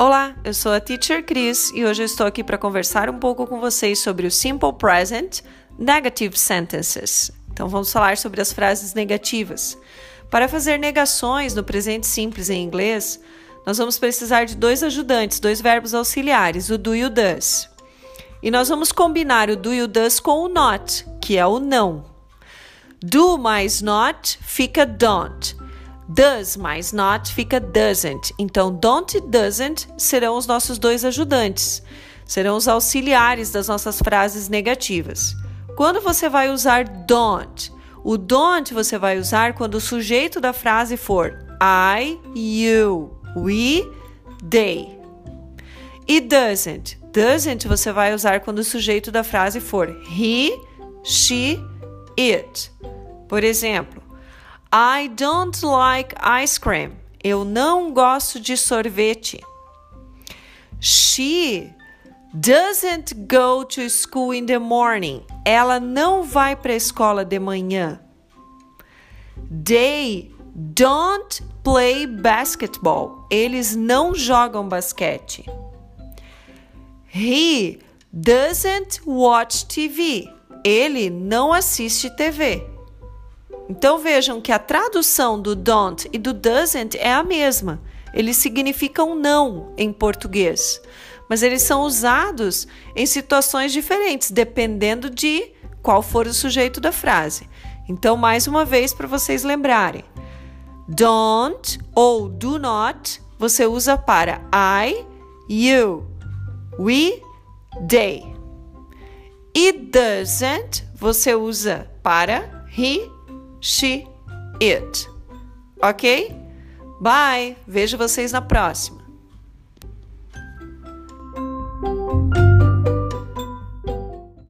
Olá, eu sou a Teacher Chris e hoje estou aqui para conversar um pouco com vocês sobre o Simple Present Negative Sentences. Então vamos falar sobre as frases negativas. Para fazer negações no presente simples em inglês, nós vamos precisar de dois ajudantes, dois verbos auxiliares, o do e o does. E nós vamos combinar o do e o does com o not, que é o não. Do mais not fica don't. Does mais not fica doesn't. Então, don't e doesn't serão os nossos dois ajudantes. Serão os auxiliares das nossas frases negativas. Quando você vai usar don't? O don't você vai usar quando o sujeito da frase for I, you, we, they. E doesn't? Doesn't você vai usar quando o sujeito da frase for he, she, it. Por exemplo, I don't like ice cream. Eu não gosto de sorvete. She doesn't go to school in the morning. Ela não vai para a escola de manhã. They don't play basketball. Eles não jogam basquete. He doesn't watch TV. Ele não assiste TV. Então vejam que a tradução do don't e do doesn't é a mesma. Eles significam não em português, mas eles são usados em situações diferentes, dependendo de qual for o sujeito da frase. Então, mais uma vez para vocês lembrarem: don't ou do not você usa para I, you, we, they. E doesn't você usa para he, she, it. Ok? Bye! Vejo vocês na próxima.